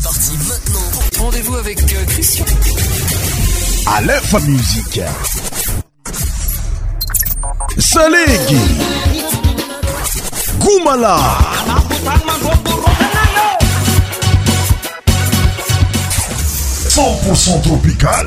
C'est parti maintenant. Rendez-vous avec euh, Christian. À l'info musique. Salégui. Goumala. Cent pour tropical.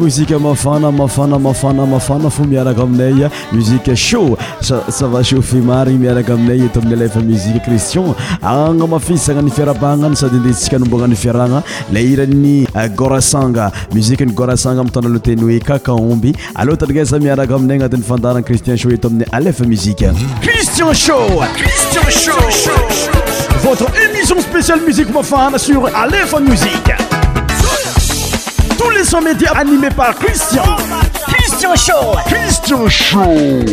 musike mafana mafana mafana mafana fa miaraka aminay eh. musike show savasho femariny miaraka aminay eto amin'y aefa muzike cristion aana mafisana nifiarabahnay sady ndetsika nomboana 'nifiarana la irany euh, gorasanga musike ny gorasanga amiytana lotenoe kakaomby aloa taiasa miaraka aminay anati'yfandarana cristian show eto amin'ny alefa muzikecrisiné Média animé par Christian. Christian Show. Christian Show.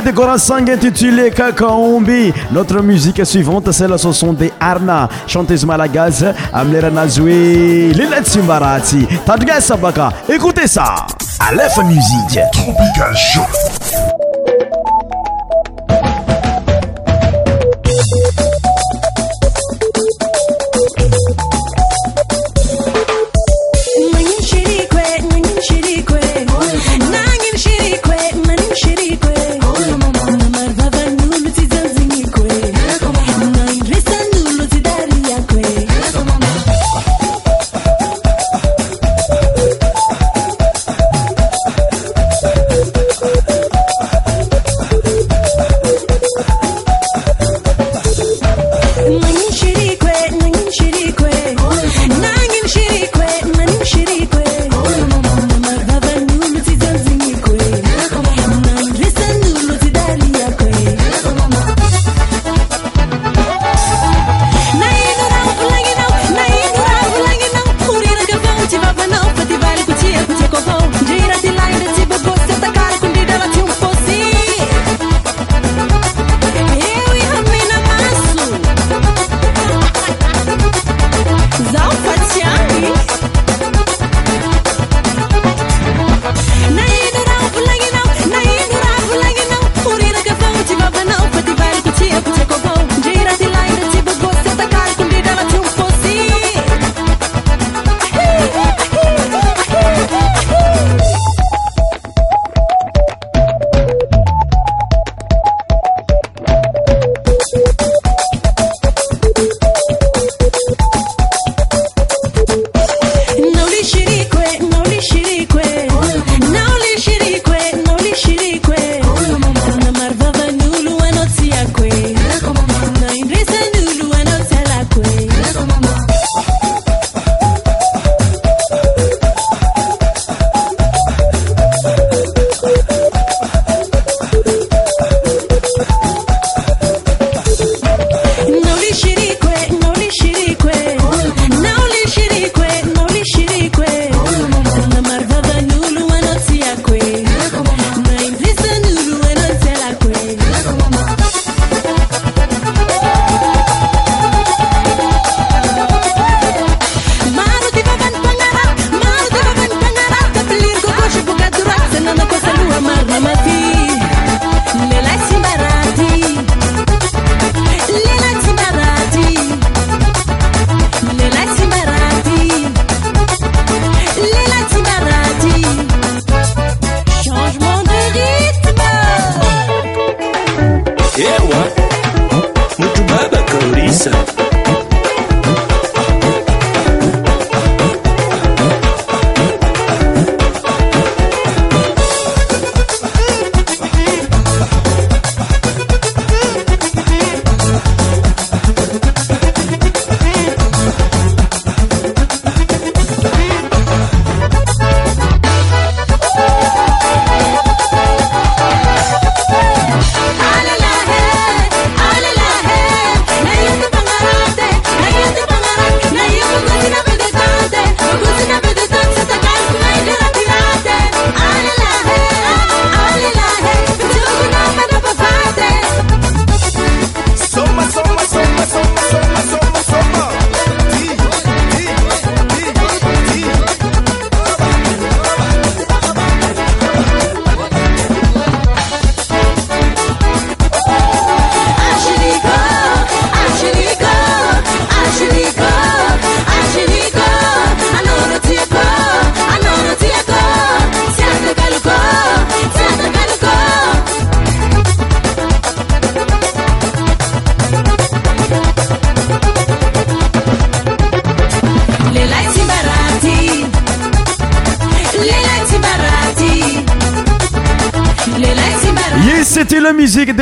de coransang intitulé kakaombi notre musique suivante celle se sont des arna chantes malagaz amleranazue lilatsimbarati tadgesabaka écoutez ça alef musiqe tropical o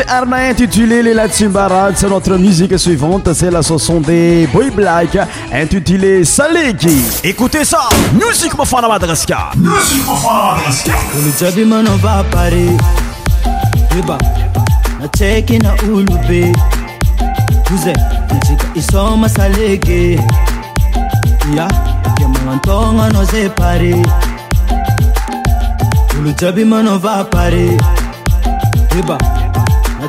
Arna intitulé Les Latin C'est notre musique suivante, c'est la chanson des Boy Black intitulée Saleki. Écoutez ça, musique Mofana Madagascar. Musique le Madagascar. Mano manova pare eba nateke na ulube kuze natika isoma saleke ya ya magnantogna anao zay pare olo jiaby manova pare eba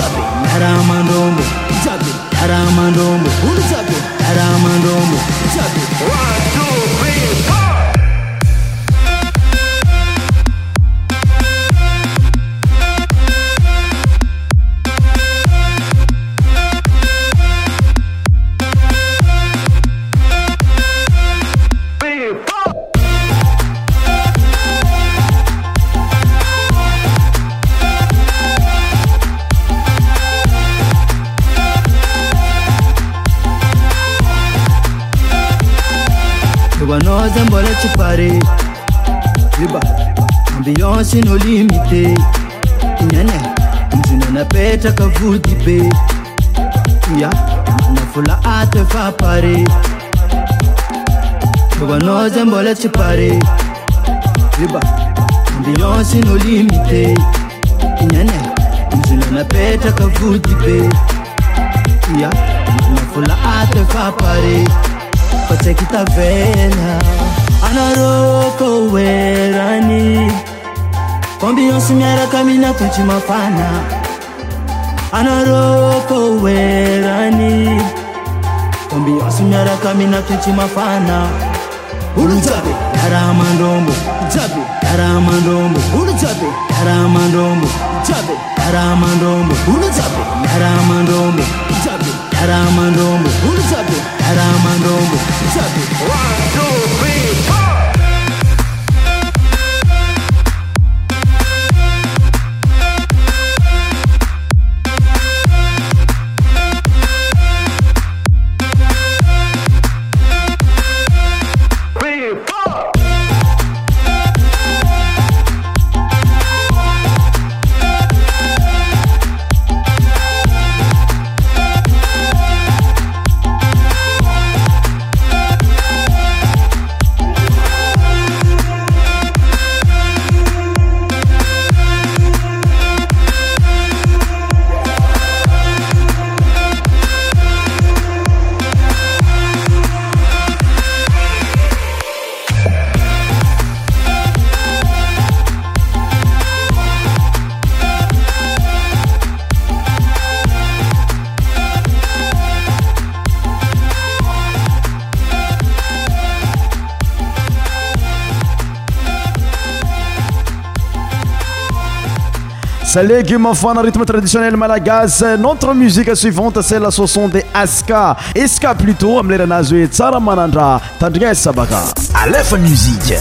to be amonoizinaet kaiaaeaar akteaaarokeaombos marakaminauiaarokeabo arakaminaimaa urunzabe aramandombo jabe aramandombo urunzabe aramandombo jabe aramandombo urunzabe aramandombo jabe aramandombo urunzabe aramandombo jabe 1 2 sa légume fana ritme traditionnel malagaz notre musiqe suivante se la soçon de aska eska plutôt amileranazoe tsara manandra tandrinazy sabaka alefa musiqe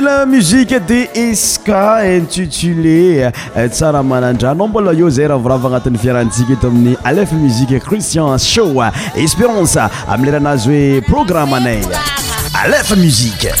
dela muziqe de esca intitulé euh, tsara manan-dranao mbala io zay ra vorava agnatin'ny fiarantsika eto amin'ny alef muzique christian show euh, espérance euh, ami leranazy oe programme nay alef musiqe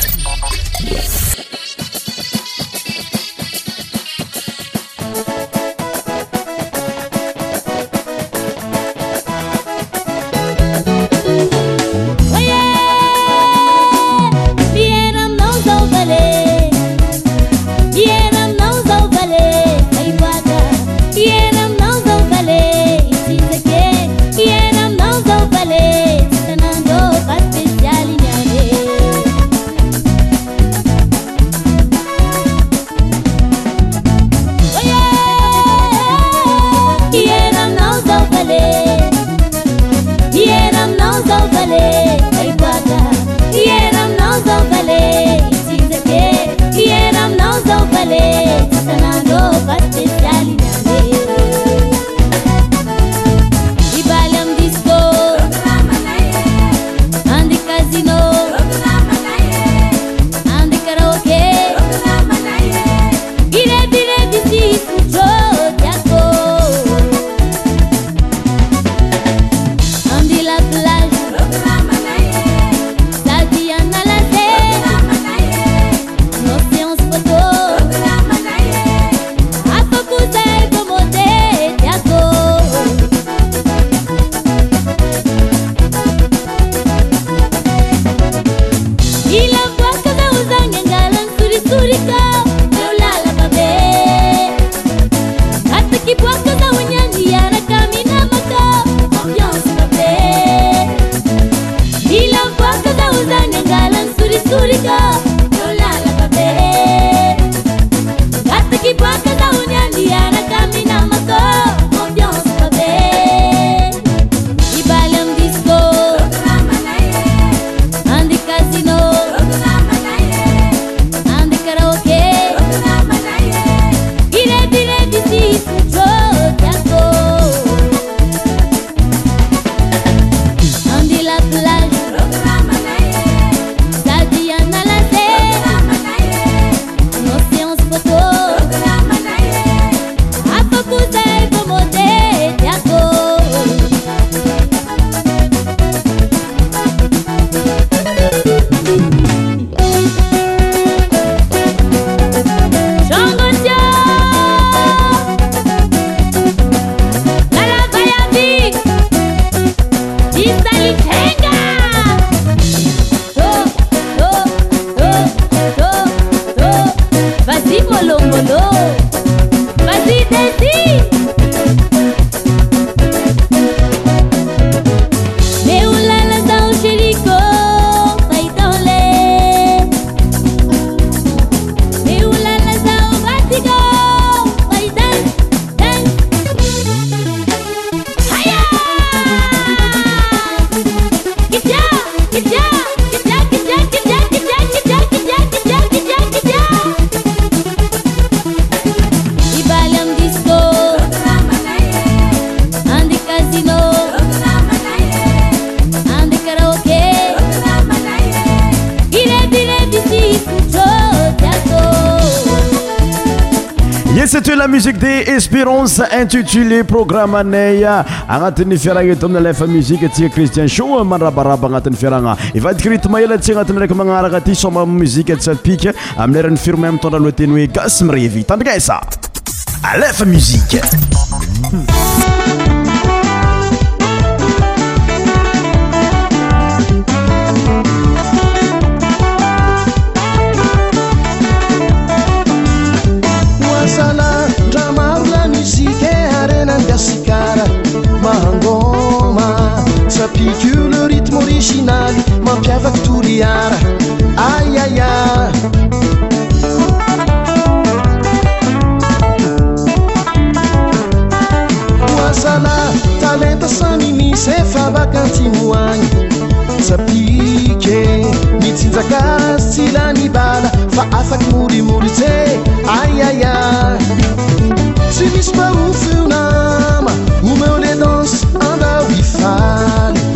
intitulé programme anay agnatin'ny fiaragna eto aminy alfa musike atia cristian sho marabaraba agnatin'ny fiarana ivadikrit maela tsy agnatiny raiky manarana aty somba muzike dsalpike amilera 'nyfiromay mitondra aloha teny hoe gas mirevy itandrinesa alefa musike oazala talenta samimise fabakantimoagny sapike mitsinjakazy tylanibala fa afaka morimori tze aiaia sy mis paofinama omeo ledanse andaoifay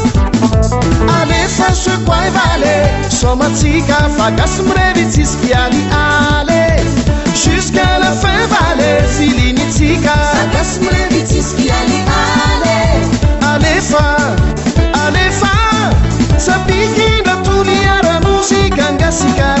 saesomazika fakasmreviciskiani ale sala f vale siliniiaea efa satiidatuiaramusikangasia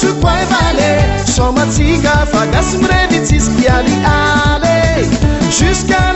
suquajvale somatiga fagasmremitiskiali ale sca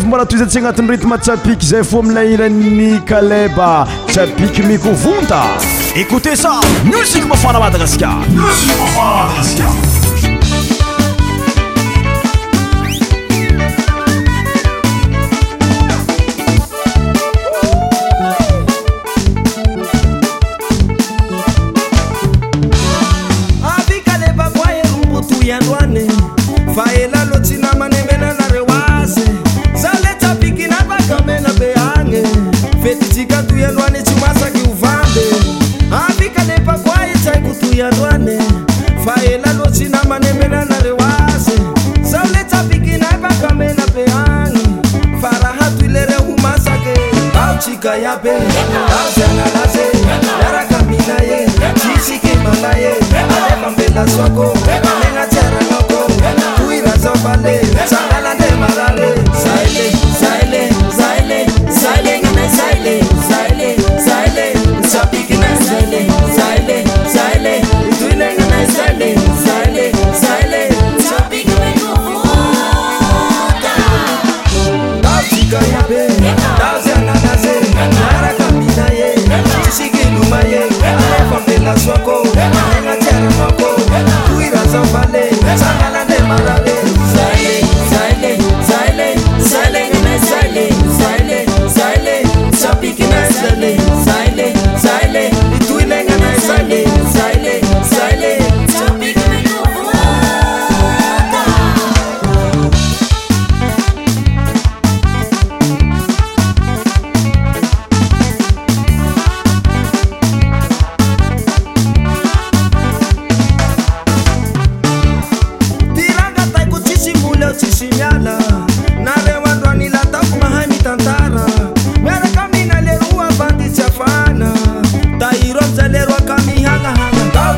fmbo rah to zantsiy anatin'irety matsapiky zay fo amila ila'ny kaleba tsapiky mikovonta écoute ça mosiko mafara madagasikar msik mfaramdagaska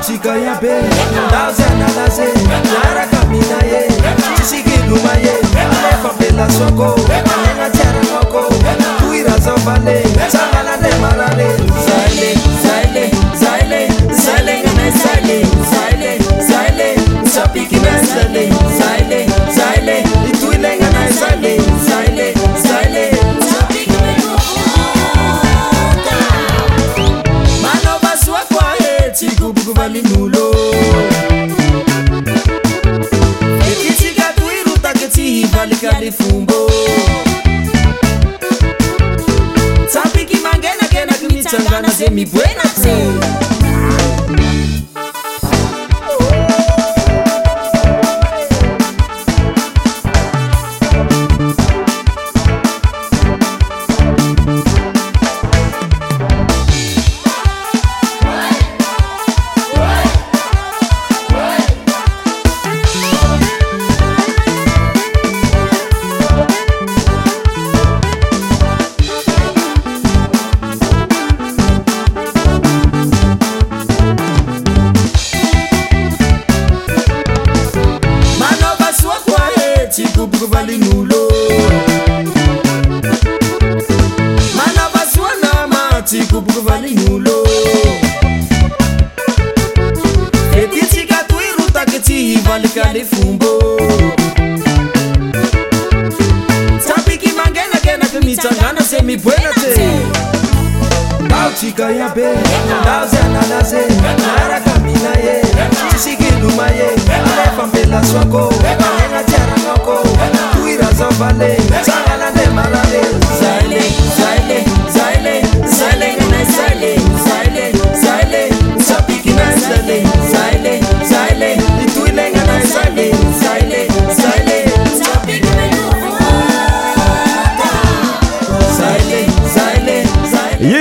tikayebe dazena lase yarakaminaye tisikidumaye ekabela soko Sangala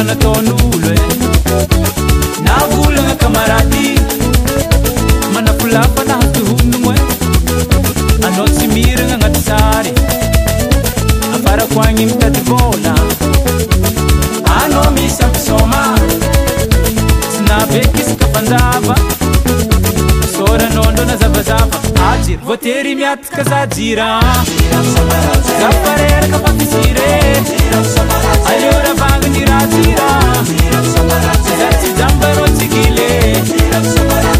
anataon'olo e navolagna kamaradi manapolafanahatoonooe anao tsy miragna agnaty tsary afarako agny mitady vôla anao misapisôma sy nabe kisaka fanjava nondo nazavazava ajira voteri miatika za jira zafareraka fafisire aliora vagny ra jira zatijambarotikile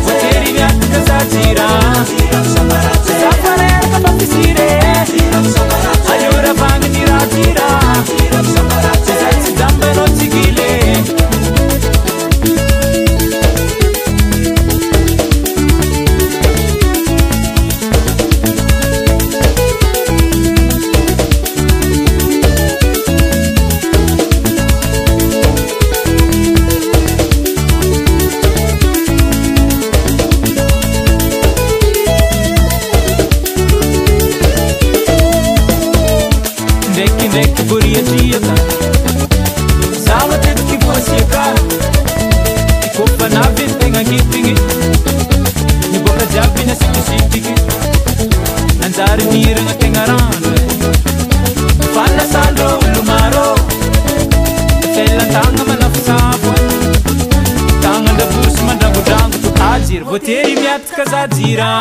voteri miatika za jira Zira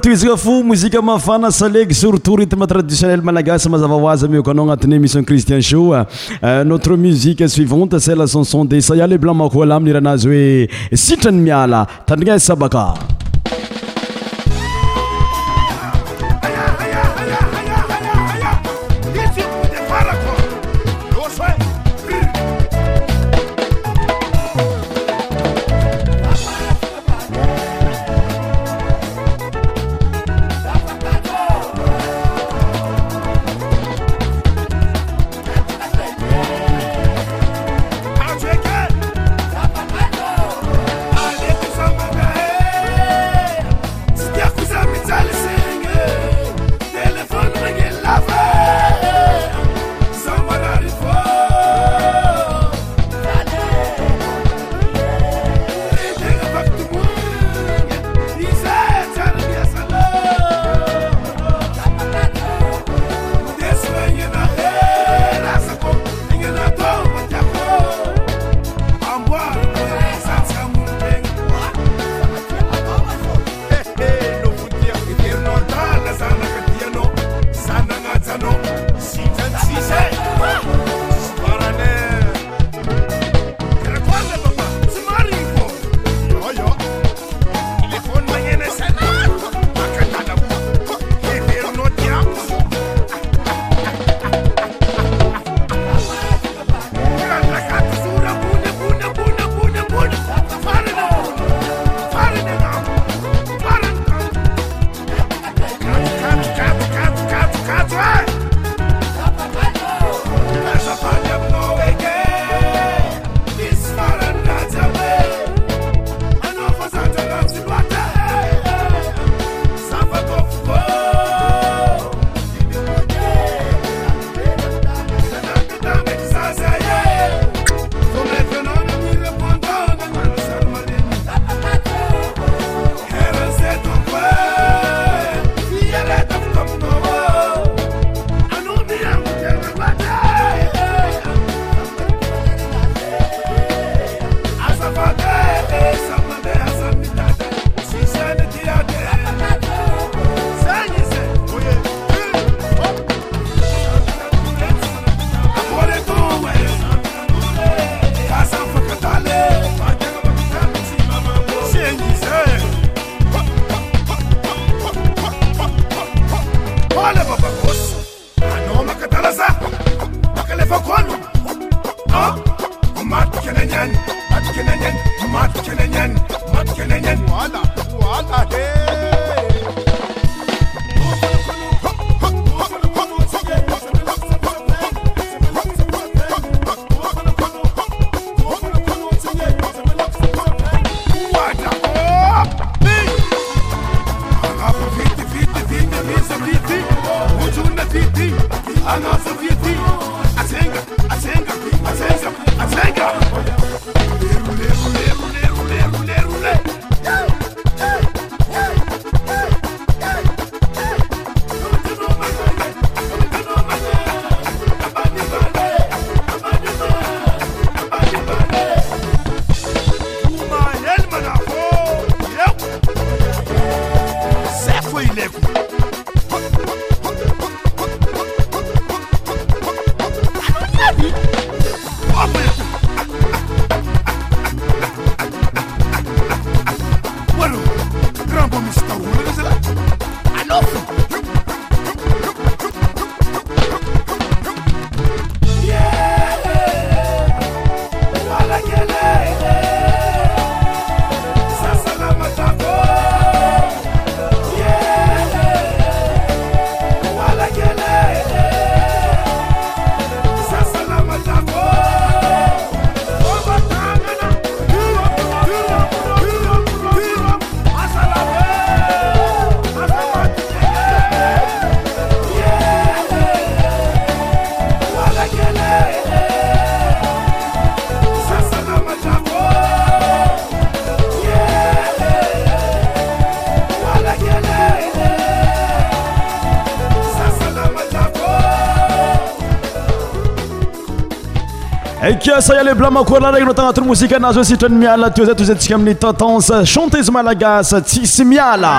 tizaka fo mozika mafana saleg sur touritme traditionnel malagas mazava hoazy amio ko anao agnatin'y émission cristian show euh, notre musique suivante setle chanson de saya le blanc makola aminy iranazy hoe sitrany miala tandrigna sabaka aiale blamakolarag no tanatoro mosika nazoo sitrany miala tiozatozattsika amini tatansa chantezymalagasa tsisy miala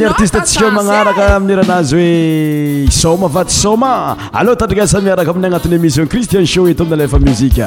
y artiste tsika magnaraka amin'ny ranazy hoe souma va ty souma alloa tadrikasamiaraka amin'ny agnatin'ny émission christian show eto amina lefa muzika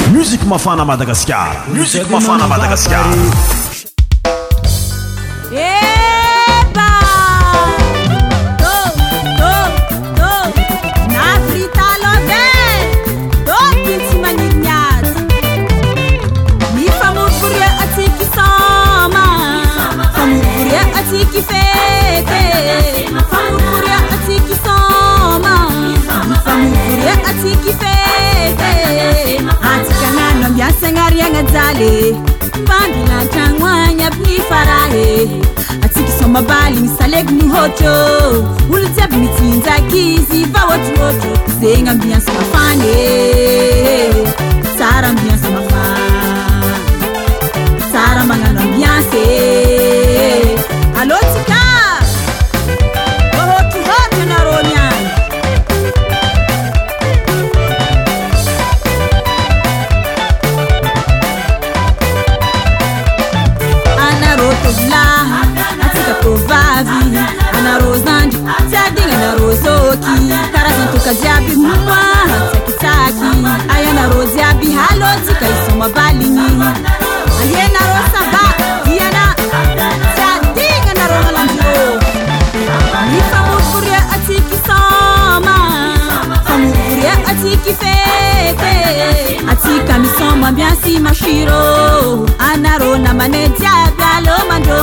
musico mafana madagaskar music mafana madagaskar navritalov oismanima mifamor bur asisoma famour asik fe baliigny salegony hôtrô olo tsy aby mitsyinjaky izy fa oatraôatro zegny ambiansa mafany e tsara ambia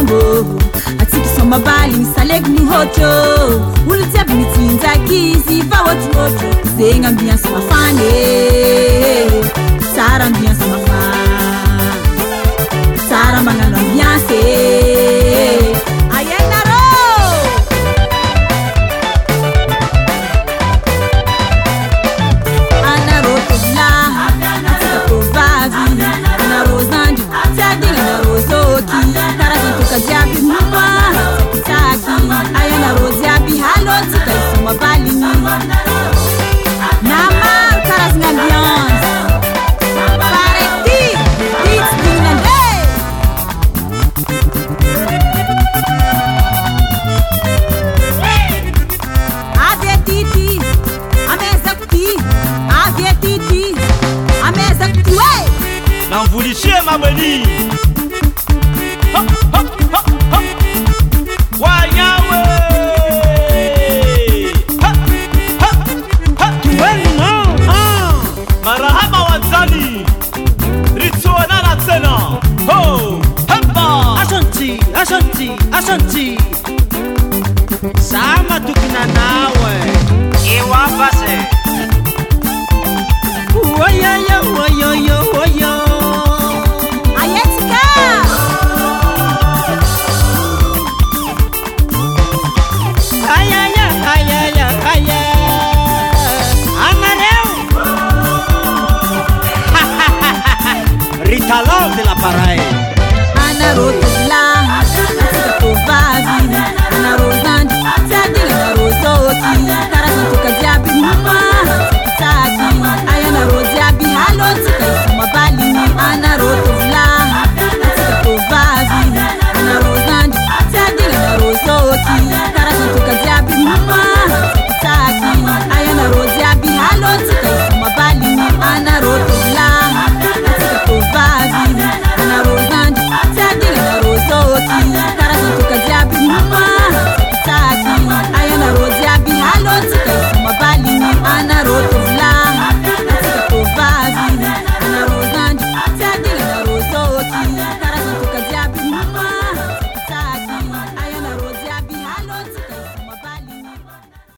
mbô atsika somabalygny salegony hotro olo jsy aby nitsyinzaky izy fa otraotro zegny ambiansa mafany e. sara ambianso harmony.